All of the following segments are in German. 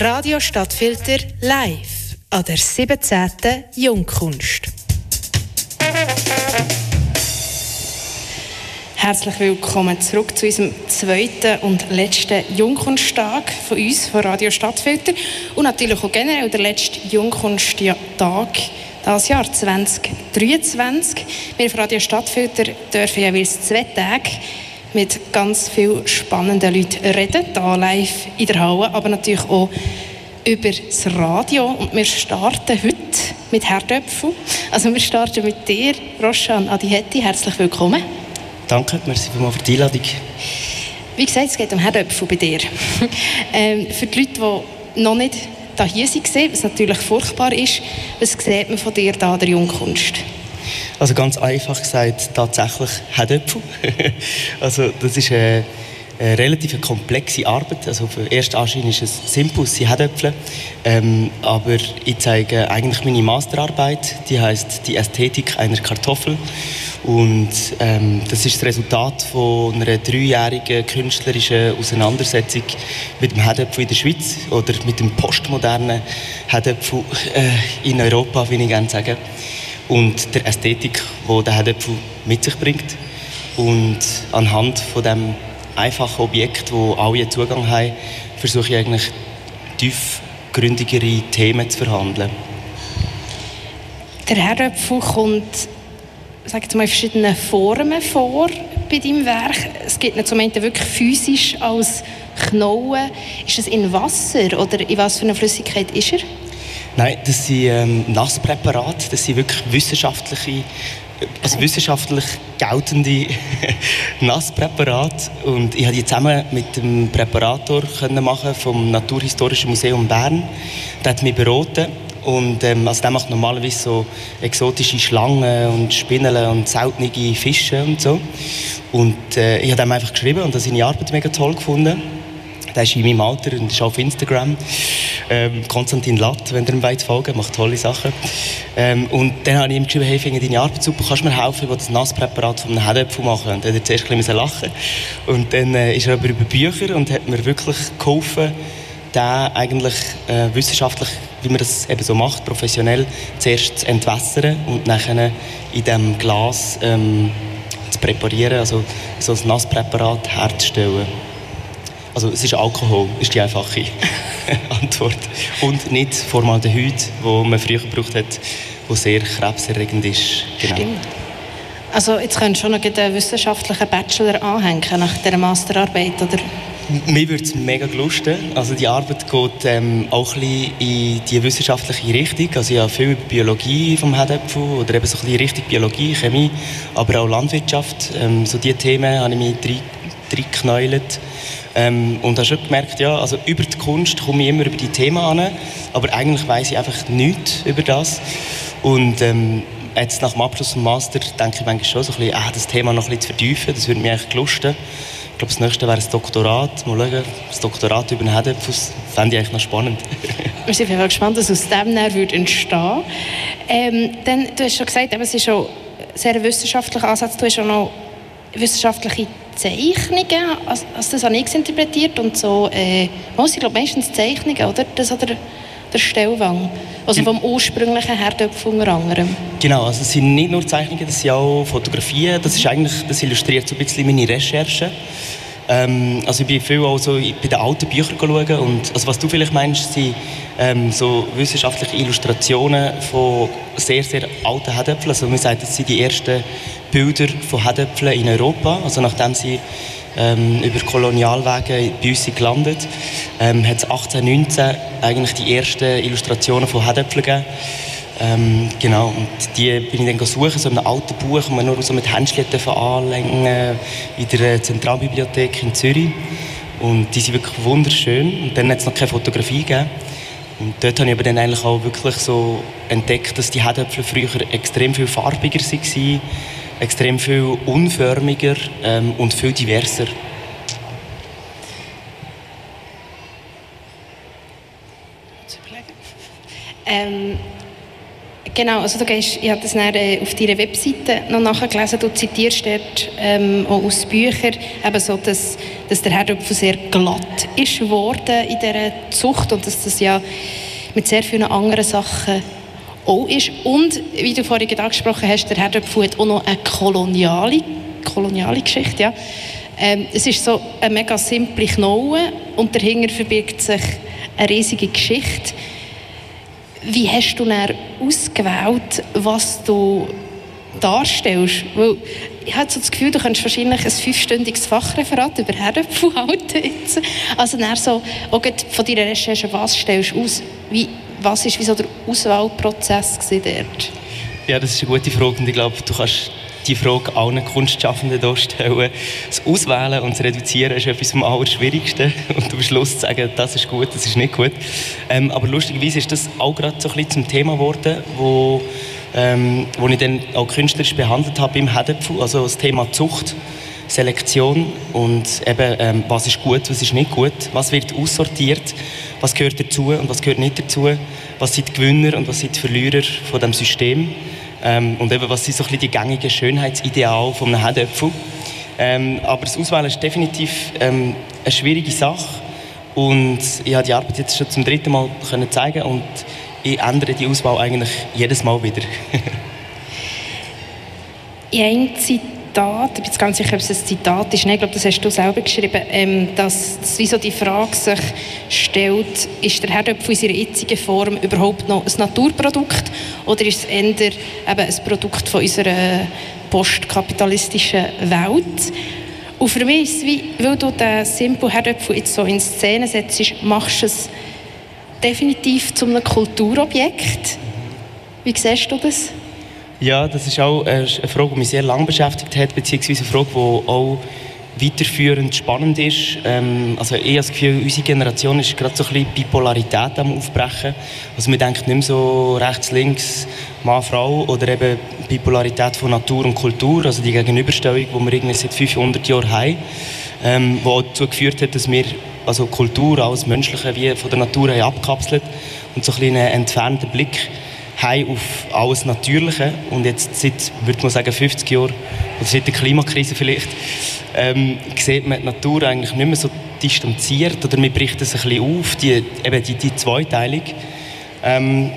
Radio Stadtfilter live an der 17. Jungkunst. Herzlich willkommen zurück zu unserem zweiten und letzten Jungkunsttag von uns, von Radio Stadtfilter. Und natürlich auch generell der letzte Jungkunsttag dieses Jahr 2023. Wir von Radio Stadtfilter dürfen jeweils zwei Tage mit ganz vielen spannenden Leuten reden, hier live in der Halle, aber natürlich auch über das Radio. Und wir starten heute mit Herdöpfel. Also wir starten mit dir, Roshan Adihetti. Herzlich willkommen. Danke, merci für die Einladung. Wie gesagt, es geht um Herdöpfel bei dir. ähm, für die Leute, die noch nicht hier waren, was natürlich furchtbar ist, was sieht man von dir da der Jungkunst? Also ganz einfach gesagt, tatsächlich Herdöpfel. also das ist eine, eine relativ komplexe Arbeit. Also auf den ersten Anschein ist es simpel, sie Herdöpfel. Ähm, aber ich zeige eigentlich meine Masterarbeit, die heißt die Ästhetik einer Kartoffel. Und ähm, das ist das Resultat von einer dreijährigen künstlerischen Auseinandersetzung mit dem Herdöpfel in der Schweiz oder mit dem postmodernen Herdöpfel äh, in Europa, wie ich gerne sagen. Und der Ästhetik, die der Herdöpfel mit sich bringt. Und anhand von dem einfachen Objekt, wo alle Zugang haben, versuche ich eigentlich tiefgründigere Themen zu verhandeln. Der Herdöpfel kommt sagt mal, in verschiedenen Formen vor bei deinem Werk. Es gibt ihn zum einen wirklich physisch als Knollen. Ist es in Wasser oder in was für einer Flüssigkeit ist er? Nein, das sind ähm, Nasspräparate. Das sind wirklich wissenschaftliche, also wissenschaftlich geltende Nasspräparate. Und ich habe die zusammen mit dem Präparator können machen vom Naturhistorischen Museum Bern. Der hat mich beraten und ähm, also der macht normalerweise so exotische Schlangen und Spinnen und seltene Fische und so. Und äh, ich habe ihm einfach geschrieben und seine Arbeit mega toll gefunden. Der ist in meinem Alter und ist auf Instagram. Ähm, Konstantin Latt, wenn ihr ihm weit folgen macht tolle Sachen. Ähm, und dann habe ich ihm geschrieben, hey, finde deine Arbeit super, kannst du mir helfen, ich das Nasspräparat von einem Herdöpfel machen. Und dann hat er zuerst ein bisschen lachen. Und dann äh, ist er aber über Bücher und hat mir wirklich geholfen, den eigentlich äh, wissenschaftlich wie man das eben so macht, professionell, zuerst zu entwässern und nachher in diesem Glas ähm, zu präparieren, also so ein Nasspräparat herzustellen. Also es ist Alkohol, ist die einfache Antwort. Und nicht Formaldehyd, wo man früher gebraucht hat, wo sehr krebserregend ist. Genau. Stimmt. Also jetzt könntest du schon noch einen wissenschaftlichen Bachelor anhängen nach dieser Masterarbeit, oder? Mir würde es mega lusten. Also die Arbeit geht ähm, auch ein bisschen in die wissenschaftliche Richtung. Also ich habe viel über Biologie vom Herdöpfel oder eben so ein bisschen Richtung Biologie, Chemie, aber auch Landwirtschaft. Ähm, so diese Themen habe ich mich reingeknäult. Ähm, und habe schon gemerkt, ja, also über die Kunst komme ich immer über die Themen an, aber eigentlich weiß ich einfach nichts über das. Und ähm, jetzt nach dem Abschluss des Master denke ich manchmal schon so ein bisschen, ah, das Thema noch ein bisschen zu vertiefen, das würde mich eigentlich lusten. Ich glaube, das nächste wäre das Doktorat. Mal schauen, das Doktorat über den Hedepfus fände ich eigentlich noch spannend. Wir sind auf gespannt, was aus dem würde entstehen ähm, dann, Du hast schon gesagt, es ist schon ein sehr wissenschaftlicher Ansatz. Du hast auch noch wissenschaftliche Zeichnungen, also, also das habe ich interpretiert und so, äh, ich glaube meistens Zeichnungen, oder? Das oder der Stellwang. Also vom ursprünglichen Herdöpfel unter anderem. Genau, also es sind nicht nur Zeichnungen, das sind auch Fotografien. Das ist eigentlich, das illustriert so ein bisschen meine Recherche. Ähm, also ich bin viel auch so bei den alten Büchern schauen und also was du vielleicht meinst, sind ähm, so wissenschaftliche Illustrationen von sehr, sehr alten Herdöpfeln. Also man sagt, das sind die ersten Bilder von Herdöpfeln in Europa, also nachdem sie ähm, über Kolonialwege bei uns gelandet. Ähm, hat es 1819 eigentlich die ersten Illustrationen von Herdöpfeln gegeben. Ähm, genau, und die bin ich dann suchen, so in einem alten Buch, das man nur so mit Händchen anlegen in der Zentralbibliothek in Zürich. Und die sind wirklich wunderschön. Und dann hat es noch keine Fotografie gegeben. Und dort habe ich aber dann eigentlich auch wirklich so entdeckt, dass die Herdöpfel früher extrem viel farbiger waren extrem viel unförmiger ähm, und viel diverser. Ähm, Genau, also du gehst, ich habe das dann, äh, auf deiner Webseite noch nachgelesen, du zitierst dort ähm, auch aus Büchern, eben so, dass, dass der Herdöpfel sehr glatt ist geworden in dieser Zucht und dass das ja mit sehr vielen anderen Sachen auch ist. Und, wie du vorhin angesprochen hast, der Herdöpfel hat auch noch eine koloniale, koloniale Geschichte, ja. Ähm, es ist so eine mega simple Knolle und dahinter verbirgt sich eine riesige Geschichte. Wie hast du dann ausgewählt, was du darstellst? Weil ich habe so das Gefühl, du könntest wahrscheinlich ein fünfstündiges Fachreferat über Herdöpfel halten. Also dann so, auch von deiner Recherche, was stellst du aus? Wie, was war so der Auswahlprozess dort? Ja, das ist eine gute Frage und ich glaube, du kannst die Frage allen Kunstschaffenden hier stellen. Das Auswählen und das Reduzieren ist etwas am Allerschwierigsten. Und am Schluss zu sagen, das ist gut, das ist nicht gut. Ähm, aber lustigerweise ist das auch gerade so ein bisschen zum Thema geworden, wo, ähm, wo ich dann auch künstlerisch behandelt habe im Hedepfu, also das Thema Zucht. Selektion und eben, ähm, was ist gut, was ist nicht gut, was wird aussortiert, was gehört dazu und was gehört nicht dazu, was sind die Gewinner und was sind die Verlierer von dem System. Ähm, und eben, was sind so ein bisschen die gängigen Schönheitsideale von einem Herdöpfel. Ähm, aber das Auswählen ist definitiv ähm, eine schwierige Sache. Und ich habe die Arbeit jetzt schon zum dritten Mal können zeigen und ich ändere die Auswahl eigentlich jedes Mal wieder. in einem Zitat, ich bin jetzt ganz sicher, ob es ein Zitat ist, ich glaube, das hast du selber geschrieben, ähm, dass, dass wie so die Frage sich stellt, ist der Herdöpfel in seiner jetzigen Form überhaupt noch ein Naturprodukt oder ist es eher eben ein Produkt von unserer postkapitalistischen Welt? Und für mich ist es wie, weil du den Simple Herdöpfel jetzt so in Szene setzt, machst du es definitiv zu einem Kulturobjekt. Wie siehst du das? Ja, das ist auch eine Frage, die mich sehr lange beschäftigt hat, beziehungsweise eine Frage, die auch weiterführend spannend ist. Ähm, also ich habe das Gefühl, unsere Generation ist gerade so ein bisschen Bipolarität am Aufbrechen. Also man denkt nicht mehr so rechts, links, Mann, Frau oder eben Bipolarität von Natur und Kultur, also die Gegenüberstellung, die wir irgendwie seit 500 Jahren haben, ähm, die dazu geführt hat, dass wir also Kultur, alles Menschliche wie von der Natur haben abkapselt und so ein bisschen einen entfernten Blick haben auf alles Natürliche. Und jetzt seit, würde man sagen, 50 Jahren, oder seit der Klimakrise vielleicht, ähm, sieht man die Natur eigentlich nicht mehr so distanziert oder man bricht es ein bisschen auf, die, eben die, die Zweiteilung. Ähm,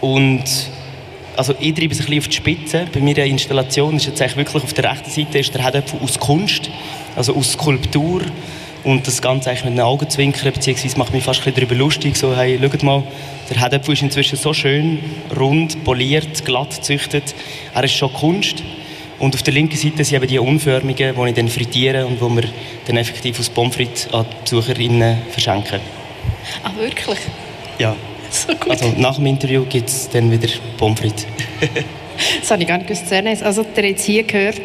und also ich treibe es ein bisschen auf die Spitze. Bei meiner Installation ist jetzt eigentlich wirklich auf der rechten Seite ist der Hedöpfel aus Kunst, also aus Skulptur und das Ganze eigentlich mit einem Augenzwinkern, beziehungsweise macht mich fast ein bisschen darüber lustig, so, hey, schaut mal, der Hedöpfel ist inzwischen so schön, rund, poliert, glatt gezüchtet, er ist schon Kunst. Und auf der linken Seite sind eben die Unförmigen, die ich dann frittiere und die wir dann effektiv aus Pommes frites an die Besucherinnen verschenken. Ah, wirklich? Ja. So gut. Also nach dem Interview gibt es dann wieder Pommes frites. das habe ich gar nicht gewusst. Also, der jetzt hier gehört,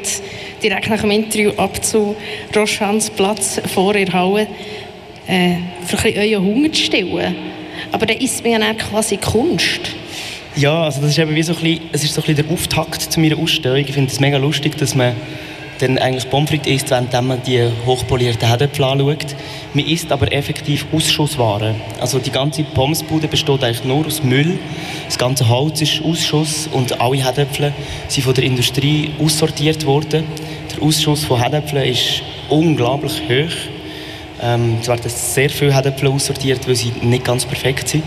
direkt nach dem Interview ab zu Rochans Platz vor der Halle, äh, für euren Hunger zu stillen. Aber dann ist mir ja quasi Kunst. Ja, also das ist eben wie so ein bisschen, es ist so ein bisschen der Auftakt zu meiner Ausstellung. Ich finde es mega lustig, dass man dann eigentlich Pommes frites isst, während man die hochpolierten Herdöpfel anschaut. Man isst aber effektiv Ausschusswaren. Also die ganze Pommesbude besteht eigentlich nur aus Müll. Das ganze Holz ist Ausschuss und alle Herdöpfel sind von der Industrie aussortiert worden. Der Ausschuss von Herdöpfeln ist unglaublich hoch. Ähm, es werden sehr viele Herdöpfel aussortiert, weil sie nicht ganz perfekt sind.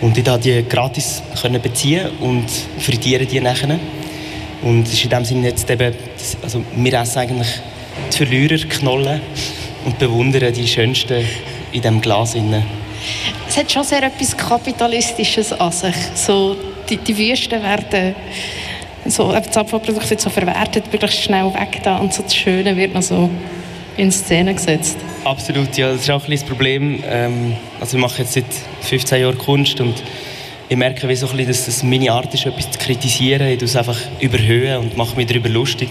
Und ich konnte die gratis beziehen und frittiere die nachher. Und ist in dem Sinne jetzt eben, also wir essen eigentlich die Verliererknollen und bewundern die schönsten in diesem Glas. Es hat schon sehr etwas Kapitalistisches an sich. So, die, die Wüsten werden so, das Abfallprodukt wird so verwertet, möglichst schnell weg da und so das Schöne wird noch so in Szene gesetzt. Absolut, ja, das ist auch ein das Problem. Ähm, also ich mache jetzt seit 15 Jahren Kunst und ich merke wie so bisschen, dass es meine Art ist, etwas zu kritisieren. Ich es einfach überhöhen und mache mich darüber lustig.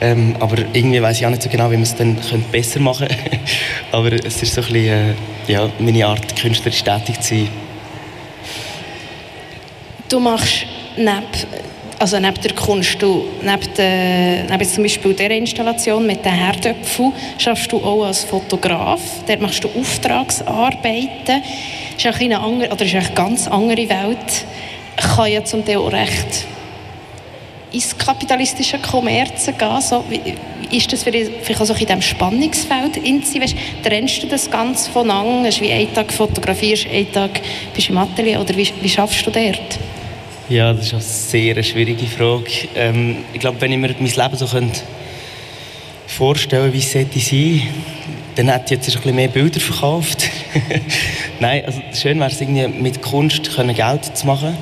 Ähm, aber irgendwie weiß ich auch nicht so genau, wie man es dann besser machen könnte. aber es ist so ein bisschen äh, ja, meine Art, künstlerisch tätig zu sein. Du machst neben also neben der Kunst, du, neben, der, neben zum Beispiel dieser Installation mit den Herdöpfeln, schaffst du auch als Fotograf. Dort machst du Auftragsarbeiten. Das ist eine, andere, oder ist eine ganz andere Welt kann ja zum Teil auch recht ins kapitalistische Kommerz gehen. So, ist das für vielleicht auch in diesem Spannungsfeld weißt, Trennst du das Ganze voneinander? Wie einen Tag fotografierst, einen Tag bist du im Atelier oder wie, wie schaffst du dort? Ja, das ist eine sehr schwierige Frage. Ähm, ich glaube, wenn ich mir mein Leben so könnte vorstellen, wie es sollte sein, dann hätte ich jetzt ein bisschen mehr Bilder verkauft. Nein, also schön wäre es irgendwie mit Kunst können Geld zu machen.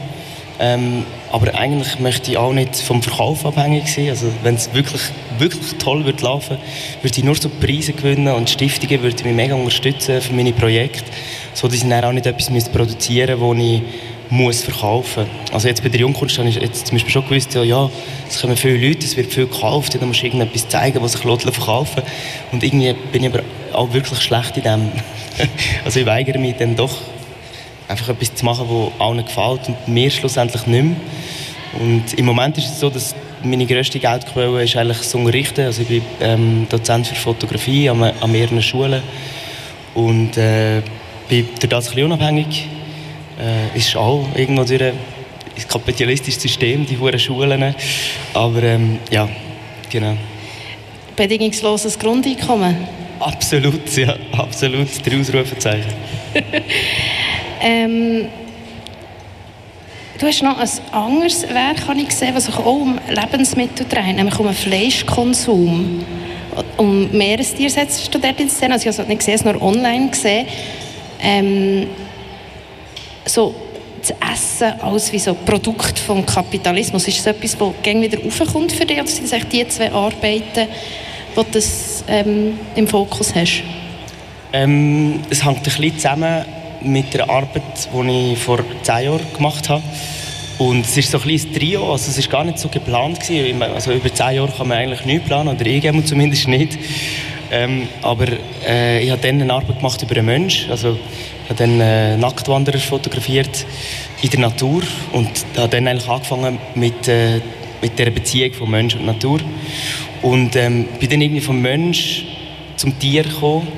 Ähm, aber eigentlich möchte ich auch nicht vom Verkauf abhängig sein. Also wenn es wirklich, wirklich toll wird laufen, würde ich nur so Preise gewinnen und Stiftungen würde mich mega unterstützen für meine Projekte, so dass ich dann auch nicht etwas produzieren müsste, das ich muss verkaufen. Also jetzt bei der Jungkunst habe ich jetzt zum Beispiel schon gewusst, ja, ja es kommen viele Leute, es wird viel gekauft, dann musst du irgendetwas zeigen, was sich Leute verkaufen Und irgendwie bin ich aber auch wirklich schlecht in dem. also ich weigere mich dann doch einfach etwas zu machen, das allen gefällt und mir schlussendlich nicht mehr. Und im Moment ist es so, dass meine grösste Geldquelle ist eigentlich das Unterrichten. Also ich bin ähm, Dozent für Fotografie an, an mehreren Schulen und äh, bin durch das ein bisschen unabhängig äh, ist auch irgendwo durch ein kapitalistisches System, die hohen Schulen. Aber ähm, ja, genau. Bedingungsloses Grundeinkommen? Absolut, ja, absolut. Der Ausrufezeichen. ähm, du hast noch ein anderes Werk habe ich gesehen, was sich auch um Lebensmittel dreht, nämlich um den Fleischkonsum. Um Meerestiere setzt du dort in Szene. Also ich habe es nicht gesehen, es nur online gesehen. Ähm, so zu essen als wie so Produkt vom Kapitalismus? Ist das etwas, das gäng wieder raufkommt für dich? Oder sind das die zwei Arbeiten, die du ähm, im Fokus hast? Ähm, es hängt ein bisschen zusammen mit der Arbeit, die ich vor zehn Jahren gemacht habe. Und es ist so ein kleines Trio, also es war gar nicht so geplant. Gewesen. Also über zehn Jahre kann man eigentlich nichts planen, oder ich zumindest nicht. Ähm, aber äh, ich habe dann eine Arbeit gemacht über einen Menschen. Also ich habe dann äh, Nacktwanderer fotografiert in der Natur und habe dann eigentlich angefangen mit, äh, mit der Beziehung von Mensch und Natur. Und ähm, bin dann irgendwie vom Mensch zum Tier gekommen.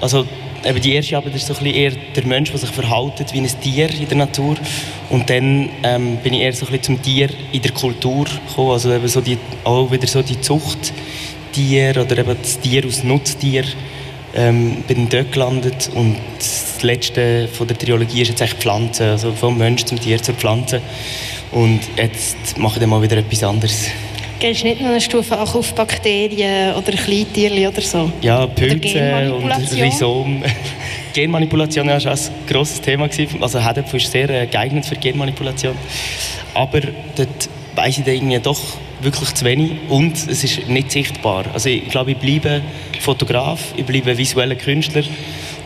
Also eben die erste Arbeit ist so ein bisschen eher der Mensch, der sich verhält wie ein Tier in der Natur. Und dann ähm, bin ich eher so ein bisschen zum Tier in der Kultur gekommen. Also eben so die, auch wieder so die Zuchttier oder eben das Tier aus Nutztier ähm, bin dort gelandet und das letzte von der Trilogie ist jetzt echt Pflanzen, also vom Mensch zum Tier zur Pflanze und jetzt mache ich dann mal wieder etwas anderes. Gehst du nicht noch eine Stufe auch auf Bakterien oder Kleintierchen oder so? Ja, Pilze und Rhizom. Genmanipulation war schon ein grosses Thema. Also Hedepf ist sehr äh, geeignet für Genmanipulation. Aber dort weiss ich dann irgendwie doch wirklich zu wenig und es ist nicht sichtbar. Also ich glaube, ich bleibe Fotograf, ich bleibe visueller Künstler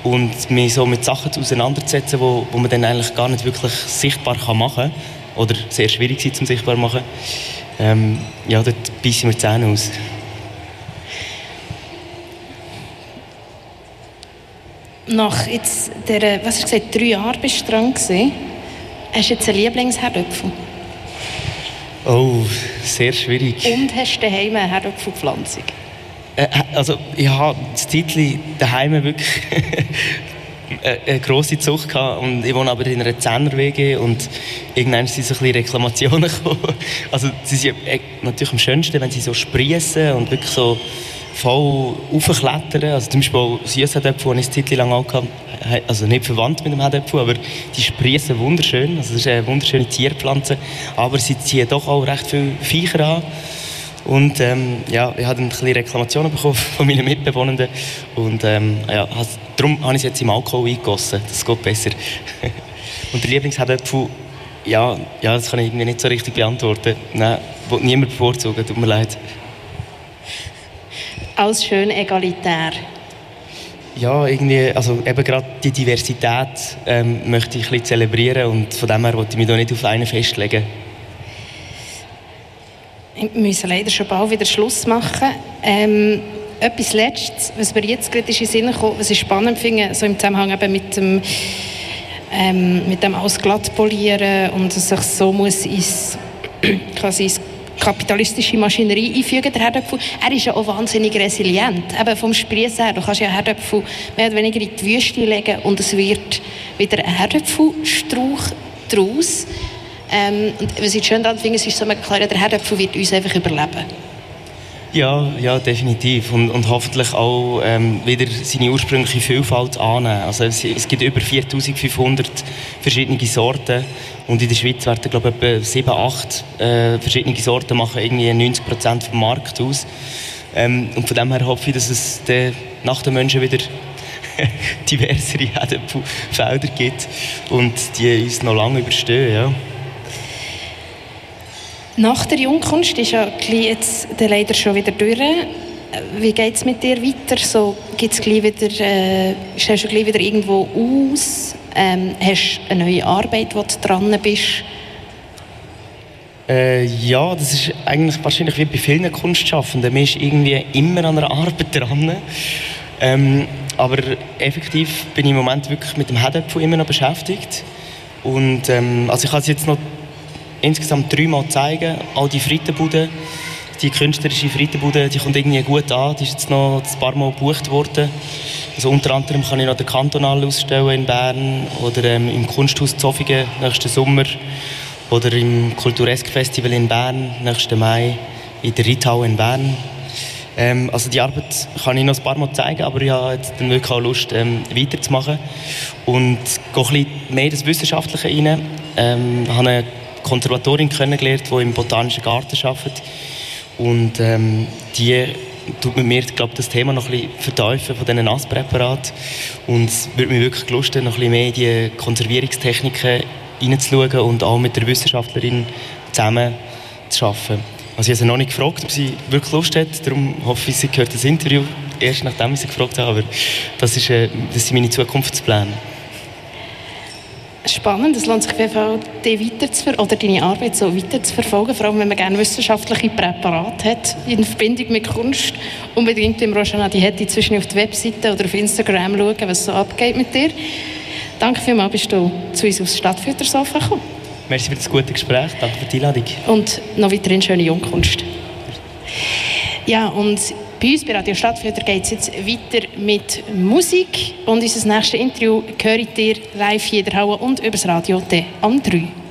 und mich so mit Sachen auseinanderzusetzen, wo, wo man dann eigentlich gar nicht wirklich sichtbar kann machen kann oder sehr schwierig sind zum sichtbar machen, ähm, ja, dort beißen wir die Zähne aus. Nach jetzt der, was hast du gesagt, drei Jahren bist du dran gewesen. Hast du jetzt einen Lieblingsherdöpfel? Oh, sehr schwierig. Und hast du daheim eine Herdöpfelpflanzung? Äh, also ich habe das Zeitchen daheim wirklich eine grosse Zucht gehabt und ich wohne aber in einer 10 WG und irgendwann sind so ein bisschen Reklamationen gekommen. Also sie sind natürlich am schönsten, wenn sie so sprießen und wirklich so voll aufklettern. Also zum Beispiel Süßherdöpfel, die ich eine Zeit lang auch also nicht verwandt mit dem Herdöpfel, aber die sprießen wunderschön. Also das ist eine wunderschöne Tierpflanze, aber sie ziehen doch auch recht viele Viecher an. Und ähm, ja, ich habe ein bisschen Reklamationen bekommen von meinen Mitbewohnern. Und ähm, ja, darum habe ich es jetzt im Alkohol eingegossen. Das geht besser. Und der Lieblingsherdöpfel, ja, ja, das kann ich irgendwie nicht so richtig beantworten. Nein, niemand bevorzugen, tut mir leid. Alles schön egalitär. Ja, irgendwie, also eben gerade die Diversität ähm, möchte ich ein bisschen zelebrieren und von dem her wollte ich mich da nicht auf einen festlegen. Wir müssen leider schon bald wieder Schluss machen. Ähm, etwas Letztes, was mir jetzt gerade in den Sinn kommt, was ich spannend finde, so im Zusammenhang eben mit dem, ähm, mit dem Ausglattpolieren und dass sich so muss ins, quasi ins kapitalistische Maschinerie einfügen, der Herdöpfel. Er ist ja auch wahnsinnig resilient. Eben vom Sprießen her, du kannst ja Herdöpfel mehr oder weniger in die Wüste legen und es wird wieder ein Herdöpfelstrauch daraus. Ähm, und was ich schön daran finde, ist so klar, der Herdöpfel wird uns einfach überleben. Ja, ja, definitiv. Und, und hoffentlich auch ähm, wieder seine ursprüngliche Vielfalt annehmen. Also es, es gibt über 4500 verschiedene Sorten und in der Schweiz werden glaube ich etwa 7, 8 äh, verschiedene Sorten machen irgendwie 90 Prozent vom Markt aus. Ähm, und von dem her hoffe ich, dass es nach den Menschen wieder diversere Felder gibt und die uns noch lange überstehen. Ja. Nach der Jungkunst ist ja jetzt der leider schon wieder durch. Wie geht es mit dir weiter? So, gibt's gleich wieder, äh, stellst du gleich wieder irgendwo aus? Ähm, hast du eine neue Arbeit, wo du dran bist? Äh, ja, das ist eigentlich wahrscheinlich wie bei vielen Kunstschaffenden. Man ist irgendwie immer an einer Arbeit dran. Ähm, aber effektiv bin ich im Moment wirklich mit dem Headapfel immer noch beschäftigt. Und ähm, also ich habe es jetzt noch insgesamt dreimal zeigen. All die Frittenbuden, die künstlerische Frittenbude, die kommt irgendwie gut an. Die ist jetzt noch ein paar Mal gebucht worden. Also unter anderem kann ich noch den Kantonal ausstellen in Bern oder ähm, im Kunsthaus Zofingen nächsten Sommer oder im Kulturesk Festival in Bern nächsten Mai in der Rittau in Bern. Ähm, also die Arbeit kann ich noch ein paar Mal zeigen, aber ich habe jetzt dann wirklich auch Lust, ähm, weiterzumachen. Und gehe ein bisschen mehr das Wissenschaftliche rein. Ähm, habe eine Konservatorin kennengelernt, die im Botanischen Garten arbeitet. Und ähm, die tut mit mir glaub, das Thema noch ein bisschen vertiefen von diesen Nasspräparaten. Und es würde mich wirklich Lust noch ein mehr in die Konservierungstechniken hineinzuschauen und auch mit der Wissenschaftlerin zusammen zu arbeiten. Also ich habe sie noch nicht gefragt, ob sie wirklich Lust hat. Darum hoffe ich, sie hört das Interview erst nachdem ich sie gefragt habe. Aber das, ist, äh, das sind meine Zukunftspläne spannend. Es lohnt sich auf jeden Fall, weiter oder deine Arbeit so weiter zu verfolgen, vor allem wenn man gerne wissenschaftliche Präparate hat in Verbindung mit Kunst. Unbedingt im Roshana die hätte inzwischen auf die Webseite oder auf Instagram schauen, was so abgeht mit dir. Danke vielmals, bist du zu uns aufs Stadtfüttersofa gekommen. Merci für das gute Gespräch, danke für die Einladung. Und noch weiterhin schöne Jungkunst. Ja, und bei uns bei Radio Stadtfilter geht es jetzt weiter mit Musik und unser nächstes Interview höre ich dir live hier in der Halle und übers Radio am 3.